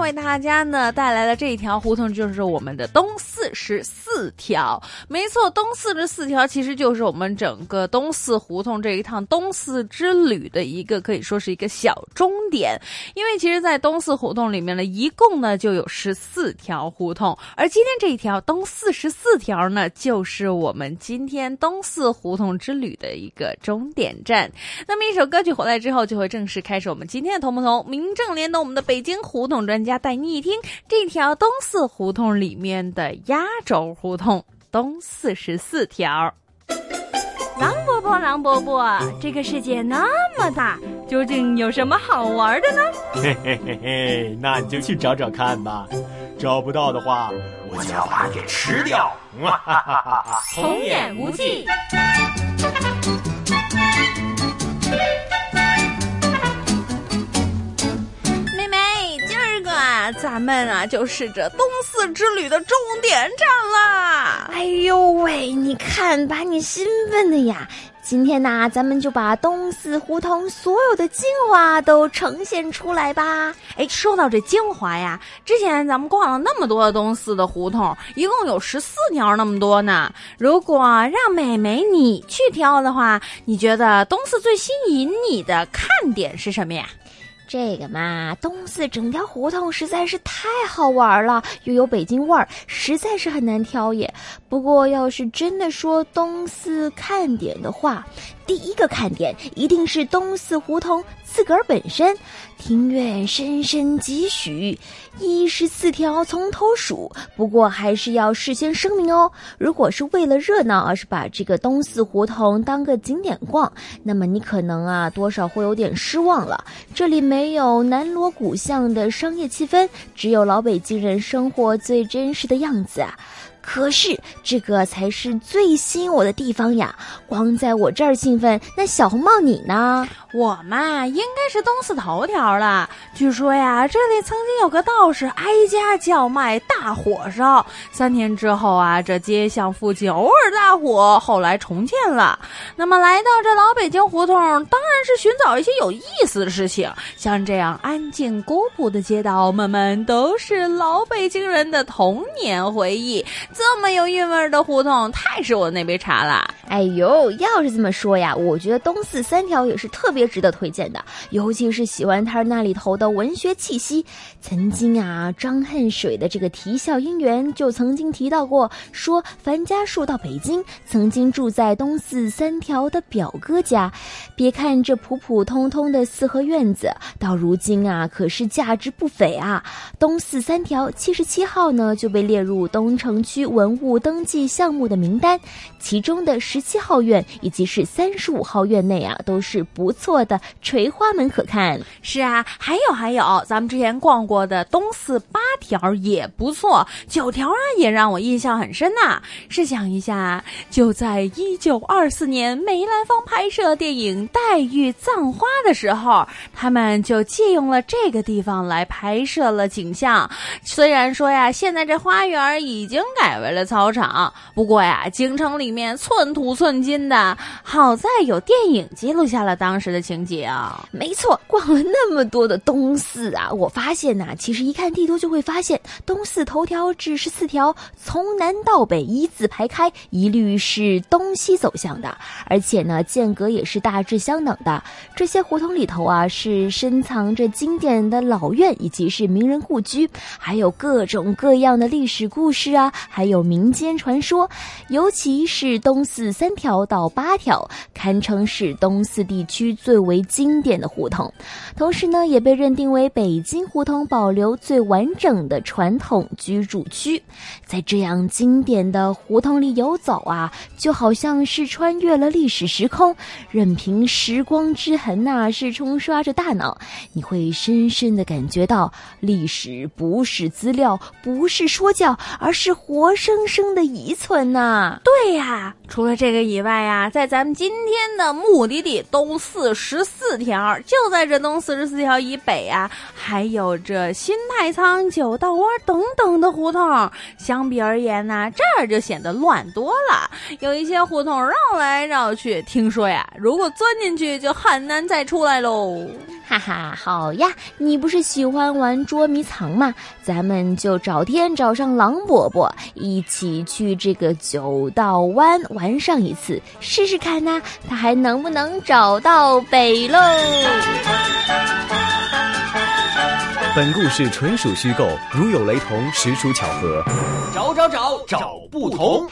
为大家呢带来的这一条胡同，就是我们的东四十四条。没错，东四十四条其实就是我们整个东四胡同这一趟东四之旅的一个可以说是一个小终点。因为其实，在东四胡同里面呢，一共呢就有十四条胡同，而今天这一条东四十四条呢，就是我们今天东四胡同之旅的一个终点站。那么一首歌曲回来之后，就会正式开始我们今天的同不同。名正联动我们的北京胡同专家带你一听这条东四胡同里面的压轴胡同东四十四条。狼伯伯，狼伯伯，这个世界那么大，究竟有什么好玩的呢？嘿嘿嘿嘿，那你就去找找看吧。找不到的话，我就要把你给吃掉。哈哈哈哈童言无忌。啊，咱们啊就是这东四之旅的终点站啦！哎呦喂，你看把你兴奋的呀！今天呢，咱们就把东四胡同所有的精华都呈现出来吧。哎，说到这精华呀，之前咱们逛了那么多的东四的胡同，一共有十四条那么多呢。如果让美美你去挑的话，你觉得东四最吸引你的看点是什么呀？这个嘛，东四整条胡同实在是太好玩了，又有北京味儿，实在是很难挑也。不过，要是真的说东四看点的话，第一个看点一定是东四胡同自个儿本身。庭院深深几许，一十四条从头数。不过还是要事先声明哦，如果是为了热闹而是把这个东四胡同当个景点逛，那么你可能啊多少会有点失望了。这里没有南锣鼓巷的商业气氛，只有老北京人生活最真实的样子啊。可是这个才是最吸引我的地方呀！光在我这儿兴奋，那小红帽你呢？我嘛，应该是东四头条了。据说呀，这里曾经有个道士挨家叫卖大火烧，三天之后啊，这街巷附近偶尔大火，后来重建了。那么来到这老北京胡同，当然是寻找一些有意思的事情。像这样安静古朴的街道，们们都是老北京人的童年回忆。这么有韵味的胡同，太是我那杯茶了。哎呦，要是这么说呀，我觉得东四三条也是特别值得推荐的，尤其是喜欢它那里头的文学气息。曾经啊，张恨水的这个《啼笑姻缘》就曾经提到过，说樊家树到北京，曾经住在东四三条的表哥家。别看这普普通通的四合院子，到如今啊，可是价值不菲啊。东四三条七十七号呢，就被列入东城区文物登记项目的名单，其中的十七号院以及是三十五号院内啊，都是不错的垂花门可看。是啊，还有还有，咱们之前逛过的东四八条也不错，九条啊也让我印象很深呐。试想一下，就在一九二四年梅兰芳拍摄电影《黛玉葬花》的时候，他们就借用了这个地方来拍摄了景象。虽然说呀，现在这花园已经改改为了操场，不过呀，京城里面寸土寸金的，好在有电影记录下了当时的情景。没错，逛了那么多的东四啊，我发现呐、其实一看地图就会发现，东四头条至十四条从南到北一字排开，一律是东西走向的，而且呢，间隔也是大致相等的。这些胡同里头啊，是深藏着经典的老院，以及是名人故居，还有各种各样的历史故事啊，还有民间传说。尤其是东四三条到八条，堪称是东四地区最为经典的胡同，同时呢，也被认定为北京胡同保留最完整的传统居住区。在这样经典的胡同里游走啊，就好像是穿越了历史时空，任凭时光之痕呐，是冲刷着大脑，你会深深的感觉到，历史不是资料，不是说教，而是活活生生的遗存呐。对呀，除了这个以外呀，在咱们今天的目的地东四十四条，就在这东四十四条以北啊，还有这新太仓、九道湾等等的胡同。相比而言呢，这儿就显得乱多了，有一些胡同绕来绕去，听说呀，如果钻进去就很难再出来喽。哈哈，好呀，你不是喜欢玩捉迷藏吗？咱们就找天找上狼伯伯，一起去这个九道湾玩上一次，试试看呐，他还能不能找到北喽？本故事纯属虚构，如有雷同，实属巧合。找找找找不同。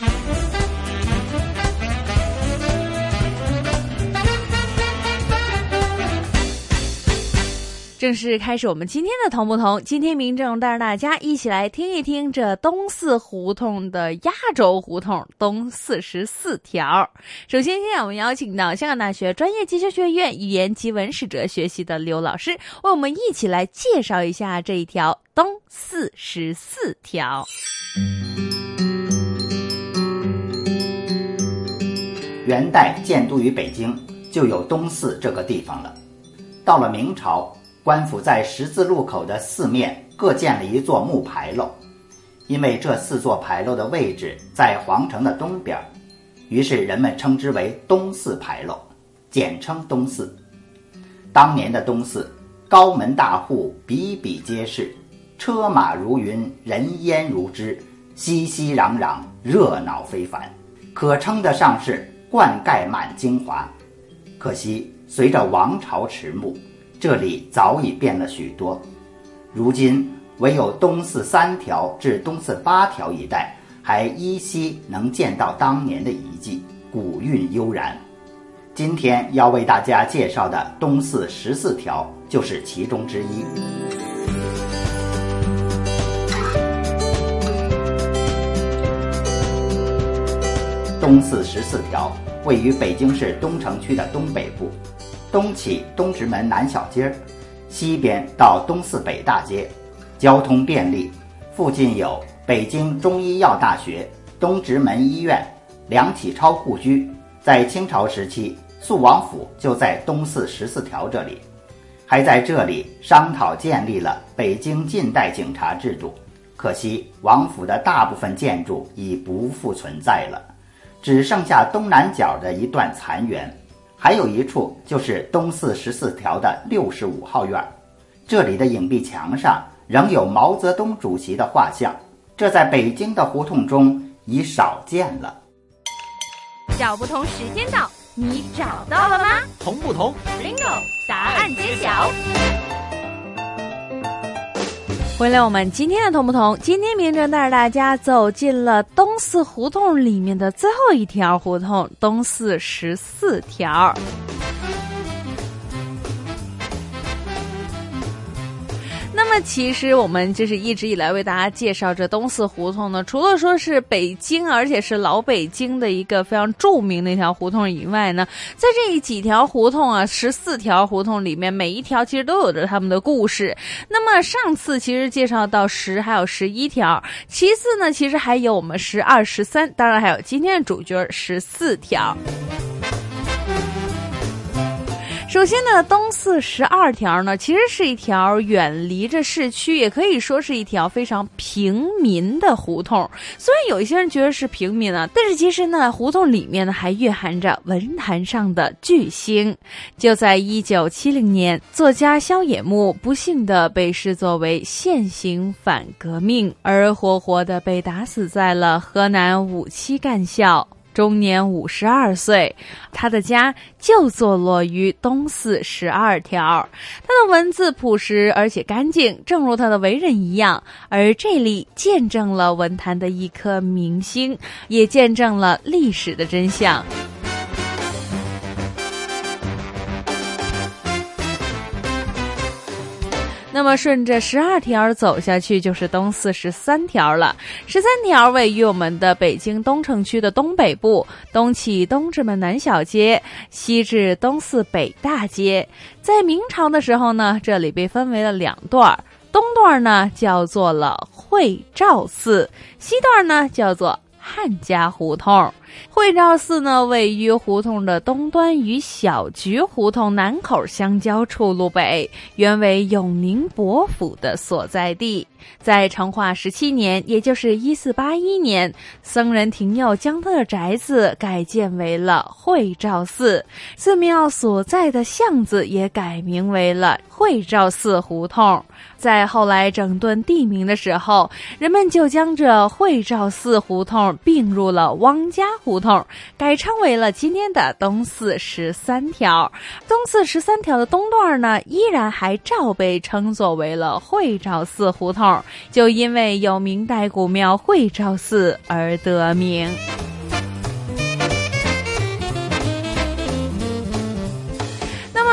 正式开始我们今天的同不同。今天民政带着大家一起来听一听这东四胡同的压轴胡同东四十四条。首先，现在我们邀请到香港大学专业技修学院语言及文史哲学系的刘老师，为我们一起来介绍一下这一条东四十四条。元代建都于北京，就有东四这个地方了。到了明朝。官府在十字路口的四面各建了一座木牌楼，因为这四座牌楼的位置在皇城的东边，于是人们称之为东四牌楼，简称东四。当年的东四，高门大户比比皆是，车马如云，人烟如织，熙熙攘攘，热闹非凡，可称得上是冠盖满京华。可惜随着王朝迟暮。这里早已变了许多，如今唯有东四三条至东四八条一带还依稀能见到当年的遗迹，古韵悠然。今天要为大家介绍的东四十四条就是其中之一。东四十四条位于北京市东城区的东北部。东起东直门南小街，西边到东四北大街，交通便利。附近有北京中医药大学、东直门医院、梁启超故居。在清朝时期，肃王府就在东四十四条这里，还在这里商讨建立了北京近代警察制度。可惜王府的大部分建筑已不复存在了，只剩下东南角的一段残垣。还有一处就是东四十四条的六十五号院，这里的影壁墙上仍有毛泽东主席的画像，这在北京的胡同中已少见了。找不同时间到，你找到了吗？同不同？Bingo，答案揭晓。回来，我们今天的同不同？今天明哲带着大家走进了东四胡同里面的最后一条胡同——东四十四条。那，其实我们就是一直以来为大家介绍这东四胡同呢，除了说是北京，而且是老北京的一个非常著名的一条胡同以外呢，在这几条胡同啊，十四条胡同里面，每一条其实都有着他们的故事。那么上次其实介绍到十，还有十一条，其次呢，其实还有我们十二、十三，当然还有今天的主角十四条。首先呢，东四十二条呢，其实是一条远离着市区，也可以说是一条非常平民的胡同。虽然有一些人觉得是平民啊，但是其实呢，胡同里面呢还蕴含着文坛上的巨星。就在一九七零年，作家萧野木不幸的被视作为现行反革命，而活活的被打死在了河南五七干校。终年五十二岁。他的家就坐落于东四十二条。他的文字朴实而且干净，正如他的为人一样。而这里见证了文坛的一颗明星，也见证了历史的真相。那么顺着十二条走下去，就是东四十三条了。十三条位于我们的北京东城区的东北部，东起东直门南小街，西至东四北大街。在明朝的时候呢，这里被分为了两段，东段呢叫做了会照寺，西段呢叫做汉家胡同。惠照寺呢，位于胡同的东端，与小菊胡同南口相交处路北，原为永宁伯府的所在地。在成化十七年，也就是一四八一年，僧人廷佑将他的宅子改建为了惠照寺，寺庙所在的巷子也改名为了惠照寺胡同。在后来整顿地名的时候，人们就将这惠照寺胡同并入了汪家。胡同改称为了今天的东四十三条，东四十三条的东段呢，依然还照被称作为了惠照寺胡同，就因为有明代古庙惠照寺而得名。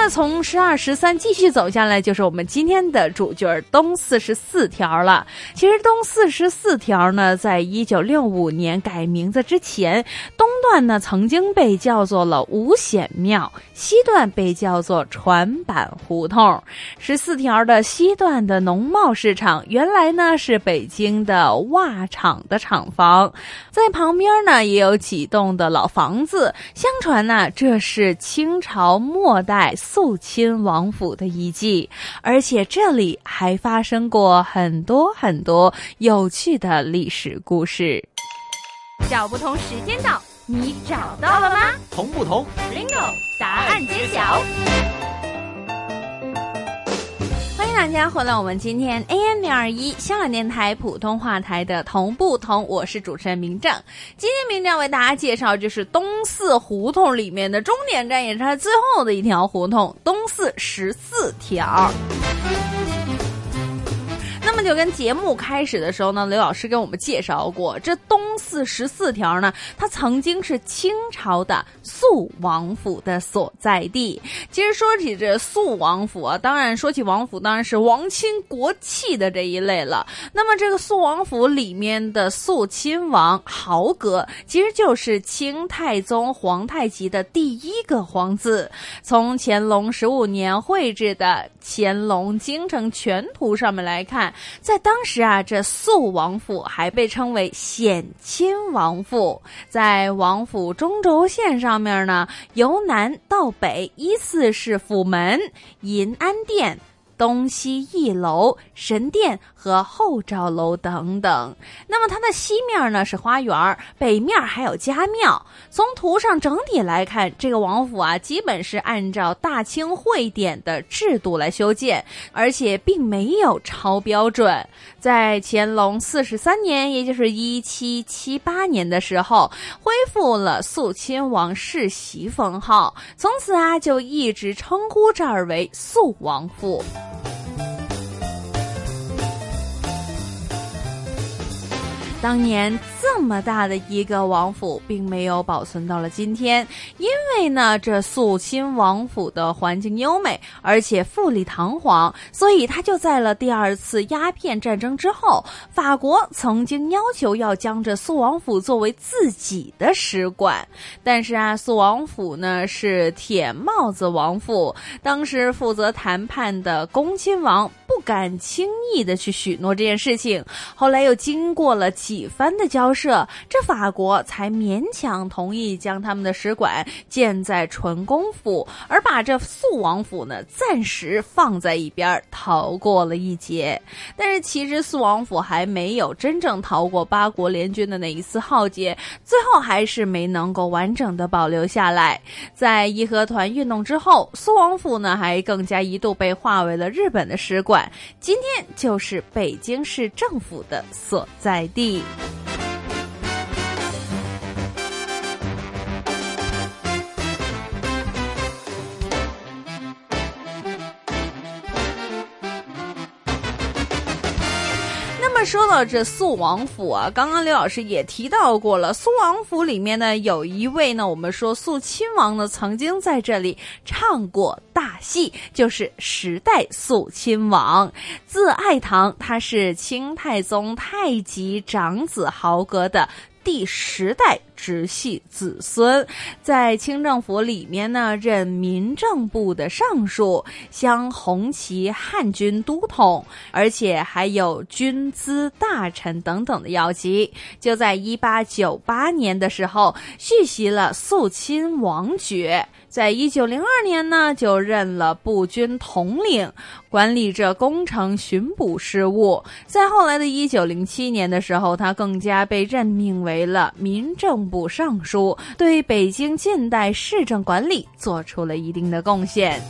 那从十二十三继续走下来，就是我们今天的主角东四十四条了。其实东四十四条呢，在一九六五年改名字之前，东段呢曾经被叫做了五显庙，西段被叫做船板胡同。十四条的西段的农贸市场，原来呢是北京的袜厂的厂房，在旁边呢也有几栋的老房子。相传呢，这是清朝末代。肃亲王府的遗迹，而且这里还发生过很多很多有趣的历史故事。找不同时间到，你找到了吗？同不同？Bingo，答案揭晓。大家回来，我们今天 AM 零二一香港电台普通话台的同不同，我是主持人明正。今天明正为大家介绍就是东四胡同里面的终点站，也是它最后的一条胡同——东四十四条。就跟节目开始的时候呢，刘老师跟我们介绍过，这东四十四条呢，它曾经是清朝的肃王府的所在地。其实说起这肃王府啊，当然说起王府，当然是王亲国戚的这一类了。那么这个肃王府里面的肃亲王豪格，其实就是清太宗皇太极的第一个皇子。从乾隆十五年绘制的《乾隆京城全图》上面来看。在当时啊，这肃王府还被称为显亲王府。在王府中轴线上面呢，由南到北依次是府门、银安殿。东西一楼、神殿和后照楼等等。那么它的西面呢是花园，北面还有家庙。从图上整体来看，这个王府啊，基本是按照大清会典的制度来修建，而且并没有超标准。在乾隆四十三年，也就是一七七八年的时候，恢复了肃亲王世袭封号，从此啊，就一直称呼这儿为肃王府。当年这么大的一个王府，并没有保存到了今天，因为呢，这肃亲王府的环境优美，而且富丽堂皇，所以他就在了第二次鸦片战争之后，法国曾经要求要将这肃王府作为自己的使馆，但是啊，肃王府呢是铁帽子王府，当时负责谈判的恭亲王。不敢轻易的去许诺这件事情，后来又经过了几番的交涉，这法国才勉强同意将他们的使馆建在纯公府，而把这肃王府呢暂时放在一边，逃过了一劫。但是其实肃王府还没有真正逃过八国联军的那一次浩劫，最后还是没能够完整的保留下来。在义和团运动之后，肃王府呢还更加一度被划为了日本的使馆。今天就是北京市政府的所在地。week. 说到这肃王府啊，刚刚刘老师也提到过了，肃王府里面呢有一位呢，我们说肃亲王呢曾经在这里唱过大戏，就是时代肃亲王，字爱堂，他是清太宗太极长子豪格的。第十代直系子孙，在清政府里面呢，任民政部的尚书，镶红旗汉军都统，而且还有军资大臣等等的要级。就在一八九八年的时候，续袭了肃亲王爵。在一九零二年呢，就任了步军统领，管理着工程巡捕事务。在后来的一九零七年的时候，他更加被任命为了民政部尚书，对北京近代市政管理做出了一定的贡献。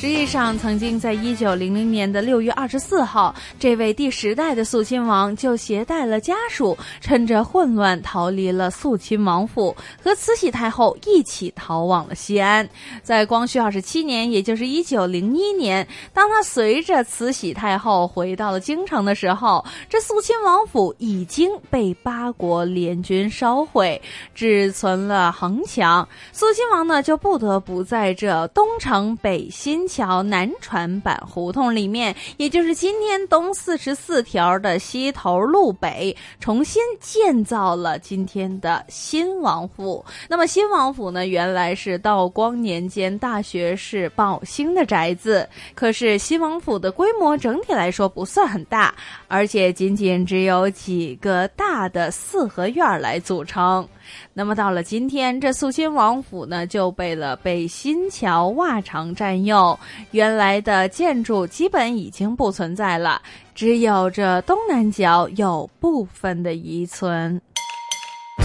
实际上，曾经在一九零零年的六月二十四号，这位第十代的肃亲王就携带了家属，趁着混乱逃离了肃亲王府，和慈禧太后一起逃往了西安。在光绪二十七年，也就是一九零一年，当他随着慈禧太后回到了京城的时候，这肃亲王府已经被八国联军烧毁，只存了横墙。肃亲王呢，就不得不在这东城北新。桥南船板胡同里面，也就是今天东四十四条的西头路北，重新建造了今天的新王府。那么新王府呢，原来是道光年间大学士宝兴的宅子。可是新王府的规模整体来说不算很大，而且仅仅只有几个大的四合院来组成。那么到了今天，这肃亲王府呢就被了北新桥袜厂占用，原来的建筑基本已经不存在了，只有这东南角有部分的遗存。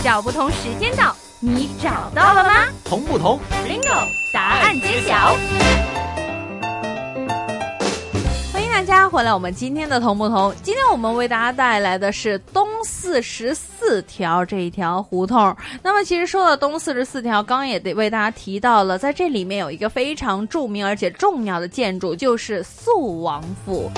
找不同时间到，你找到了吗？同不同？Bingo，答案揭晓。大家回来，我们今天的同不同？今天我们为大家带来的是东四十四条这一条胡同。那么，其实说到东四十四条，刚刚也得为大家提到了，在这里面有一个非常著名而且重要的建筑，就是肃王府。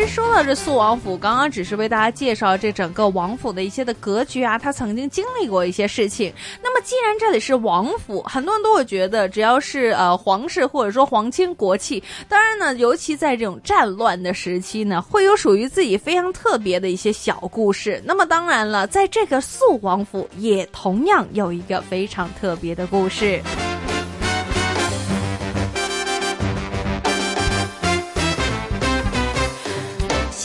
实说到这肃王府，刚刚只是为大家介绍这整个王府的一些的格局啊，他曾经经历过一些事情。那么既然这里是王府，很多人都会觉得，只要是呃皇室或者说皇亲国戚，当然呢，尤其在这种战乱的时期呢，会有属于自己非常特别的一些小故事。那么当然了，在这个肃王府也同样有一个非常特别的故事。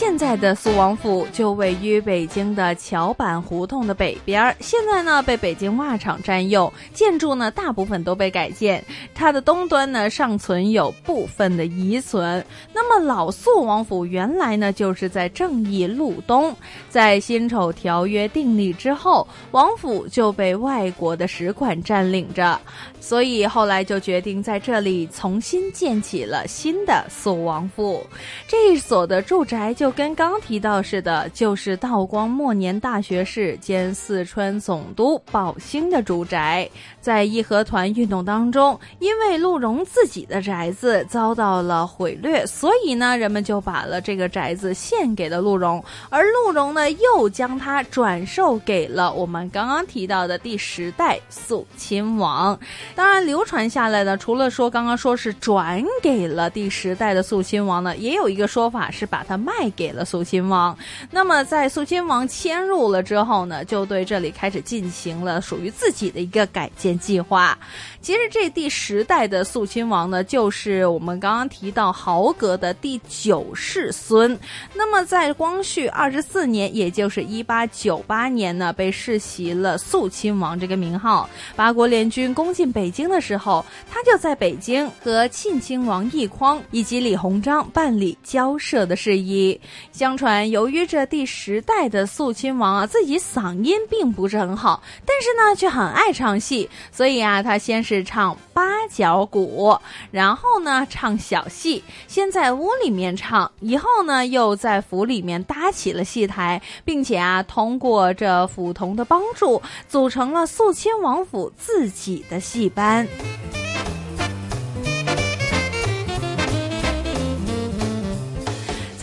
现在的肃王府就位于北京的桥板胡同的北边现在呢被北京袜厂占用，建筑呢大部分都被改建，它的东端呢尚存有部分的遗存。那么老肃王府原来呢就是在正义路东，在辛丑条约订立之后，王府就被外国的使馆占领着，所以后来就决定在这里重新建起了新的肃王府。这一所的住宅就跟刚提到似的，就是道光末年大学士兼四川总督宝兴的住宅。在义和团运动当中，因为陆荣自己的宅子遭到了毁掠，所以呢，人们就把了这个宅子献给了陆荣，而陆荣呢，又将它转售给了我们刚刚提到的第十代肃亲王。当然，流传下来的，除了说刚刚说是转给了第十代的肃亲王呢，也有一个说法是把它卖给给。了肃亲王，那么在肃亲王迁入了之后呢，就对这里开始进行了属于自己的一个改建计划。其实这第十代的肃亲王呢，就是我们刚刚提到豪格的第九世孙。那么在光绪二十四年，也就是一八九八年呢，被世袭了肃亲王这个名号。八国联军攻进北京的时候，他就在北京和庆亲王奕匡以及李鸿章办理交涉的事宜。相传，由于这第十代的肃亲王啊，自己嗓音并不是很好，但是呢却很爱唱戏，所以啊，他先是唱八角鼓，然后呢唱小戏，先在屋里面唱，以后呢又在府里面搭起了戏台，并且啊，通过这府童的帮助，组成了肃亲王府自己的戏班。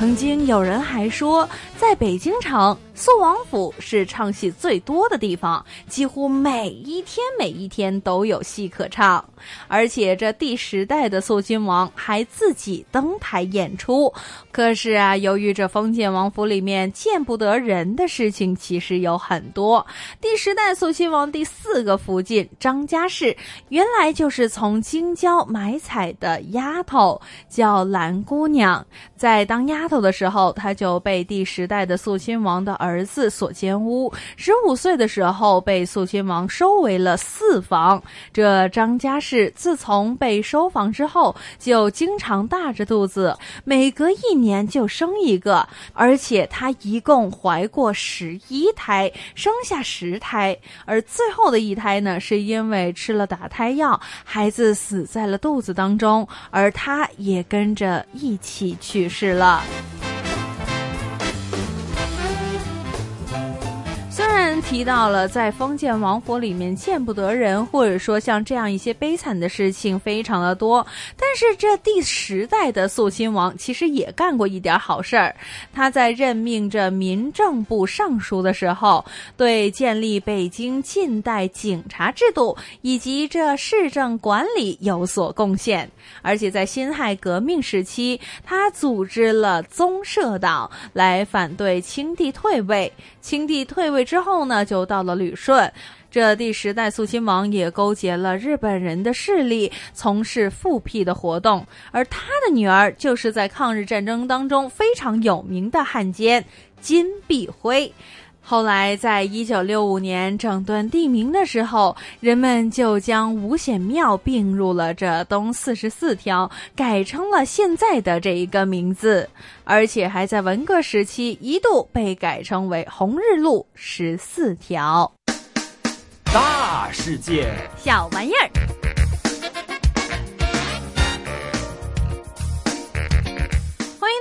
曾经有人还说，在北京城。肃王府是唱戏最多的地方，几乎每一天每一天都有戏可唱，而且这第十代的肃亲王还自己登台演出。可是啊，由于这封建王府里面见不得人的事情其实有很多。第十代肃亲王第四个福晋张家氏，原来就是从京郊买彩的丫头，叫蓝姑娘。在当丫头的时候，她就被第十代的肃亲王的。儿子所监屋，十五岁的时候被肃亲王收为了四房。这张家氏自从被收房之后，就经常大着肚子，每隔一年就生一个，而且她一共怀过十一胎，生下十胎。而最后的一胎呢，是因为吃了打胎药，孩子死在了肚子当中，而她也跟着一起去世了。提到了在封建王府里面见不得人，或者说像这样一些悲惨的事情非常的多。但是这第十代的肃亲王其实也干过一点好事儿。他在任命这民政部尚书的时候，对建立北京近代警察制度以及这市政管理有所贡献。而且在辛亥革命时期，他组织了宗社党来反对清帝退位。清帝退位之后呢，就到了旅顺。这第十代肃亲王也勾结了日本人的势力，从事复辟的活动。而他的女儿就是在抗日战争当中非常有名的汉奸金碧辉。后来，在一九六五年整顿地名的时候，人们就将五显庙并入了这东四十四条，改成了现在的这一个名字，而且还在文革时期一度被改称为红日路十四条。大世界，小玩意儿。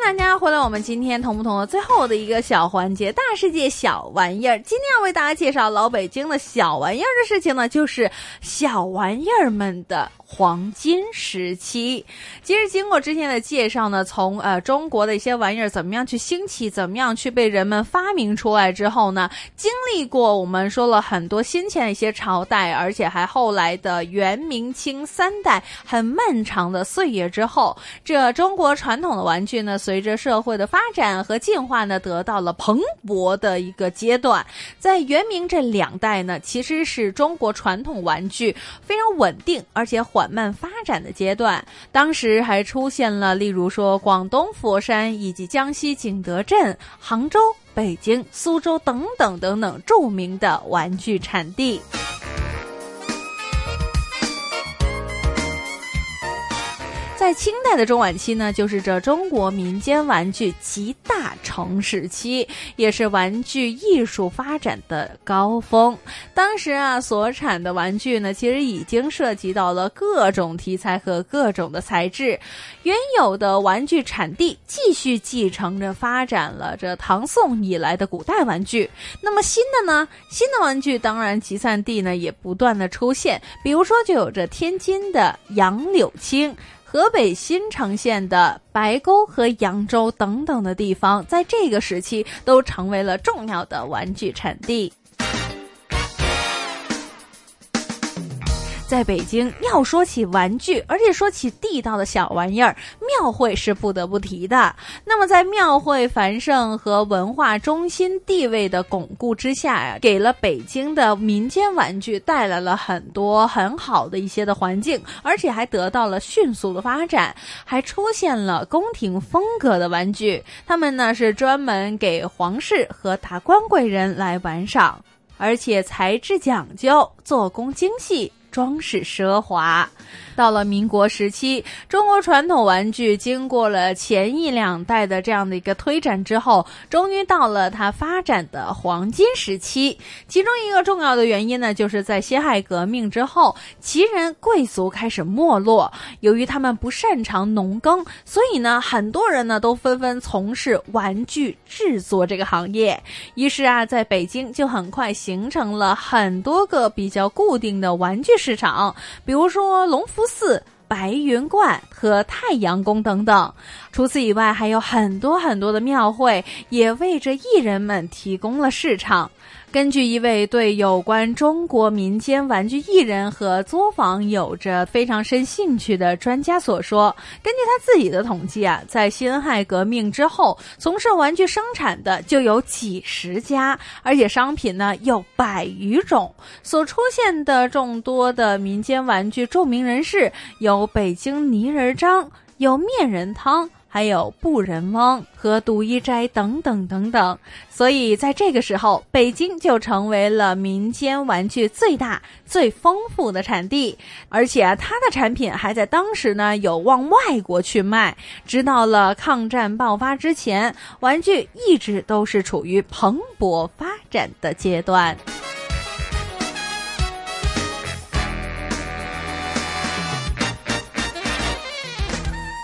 大家回来，我们今天同不同的最后的一个小环节——大世界小玩意儿。今天要为大家介绍老北京的小玩意儿的事情呢，就是小玩意儿们的。黄金时期，其实经过之前的介绍呢，从呃中国的一些玩意儿怎么样去兴起，怎么样去被人们发明出来之后呢，经历过我们说了很多先前的一些朝代，而且还后来的元明清三代很漫长的岁月之后，这中国传统的玩具呢，随随着社会的发展和进化呢，得到了蓬勃的一个阶段。在元明这两代呢，其实是中国传统玩具非常稳定而且。缓慢发展的阶段，当时还出现了，例如说广东佛山以及江西景德镇、杭州、北京、苏州等等等等著名的玩具产地。在清代的中晚期呢，就是这中国民间玩具集大成时期，也是玩具艺术发展的高峰。当时啊，所产的玩具呢，其实已经涉及到了各种题材和各种的材质。原有的玩具产地继续继承着发展了这唐宋以来的古代玩具。那么新的呢，新的玩具当然集散地呢也不断的出现，比如说就有着天津的杨柳青。河北新城县的白沟和扬州等等的地方，在这个时期都成为了重要的玩具产地。在北京，要说起玩具，而且说起地道的小玩意儿，庙会是不得不提的。那么，在庙会繁盛和文化中心地位的巩固之下呀，给了北京的民间玩具带来了很多很好的一些的环境，而且还得到了迅速的发展，还出现了宫廷风格的玩具。他们呢是专门给皇室和达官贵人来玩赏，而且材质讲究，做工精细。装饰奢华。到了民国时期，中国传统玩具经过了前一两代的这样的一个推展之后，终于到了它发展的黄金时期。其中一个重要的原因呢，就是在辛亥革命之后，旗人贵族开始没落。由于他们不擅长农耕，所以呢，很多人呢都纷纷从事玩具制作这个行业。于是啊，在北京就很快形成了很多个比较固定的玩具市场，比如说隆福。寺、白云观和太阳宫等等。除此以外，还有很多很多的庙会，也为这艺人们提供了市场。根据一位对有关中国民间玩具艺人和作坊有着非常深兴趣的专家所说，根据他自己的统计啊，在辛亥革命之后，从事玩具生产的就有几十家，而且商品呢有百余种。所出现的众多的民间玩具著名人士有北京泥人张，有面人汤。还有布人翁和独一斋等等等等，所以在这个时候，北京就成为了民间玩具最大、最丰富的产地，而且啊，它的产品还在当时呢有往外国去卖。直到了抗战爆发之前，玩具一直都是处于蓬勃发展的阶段。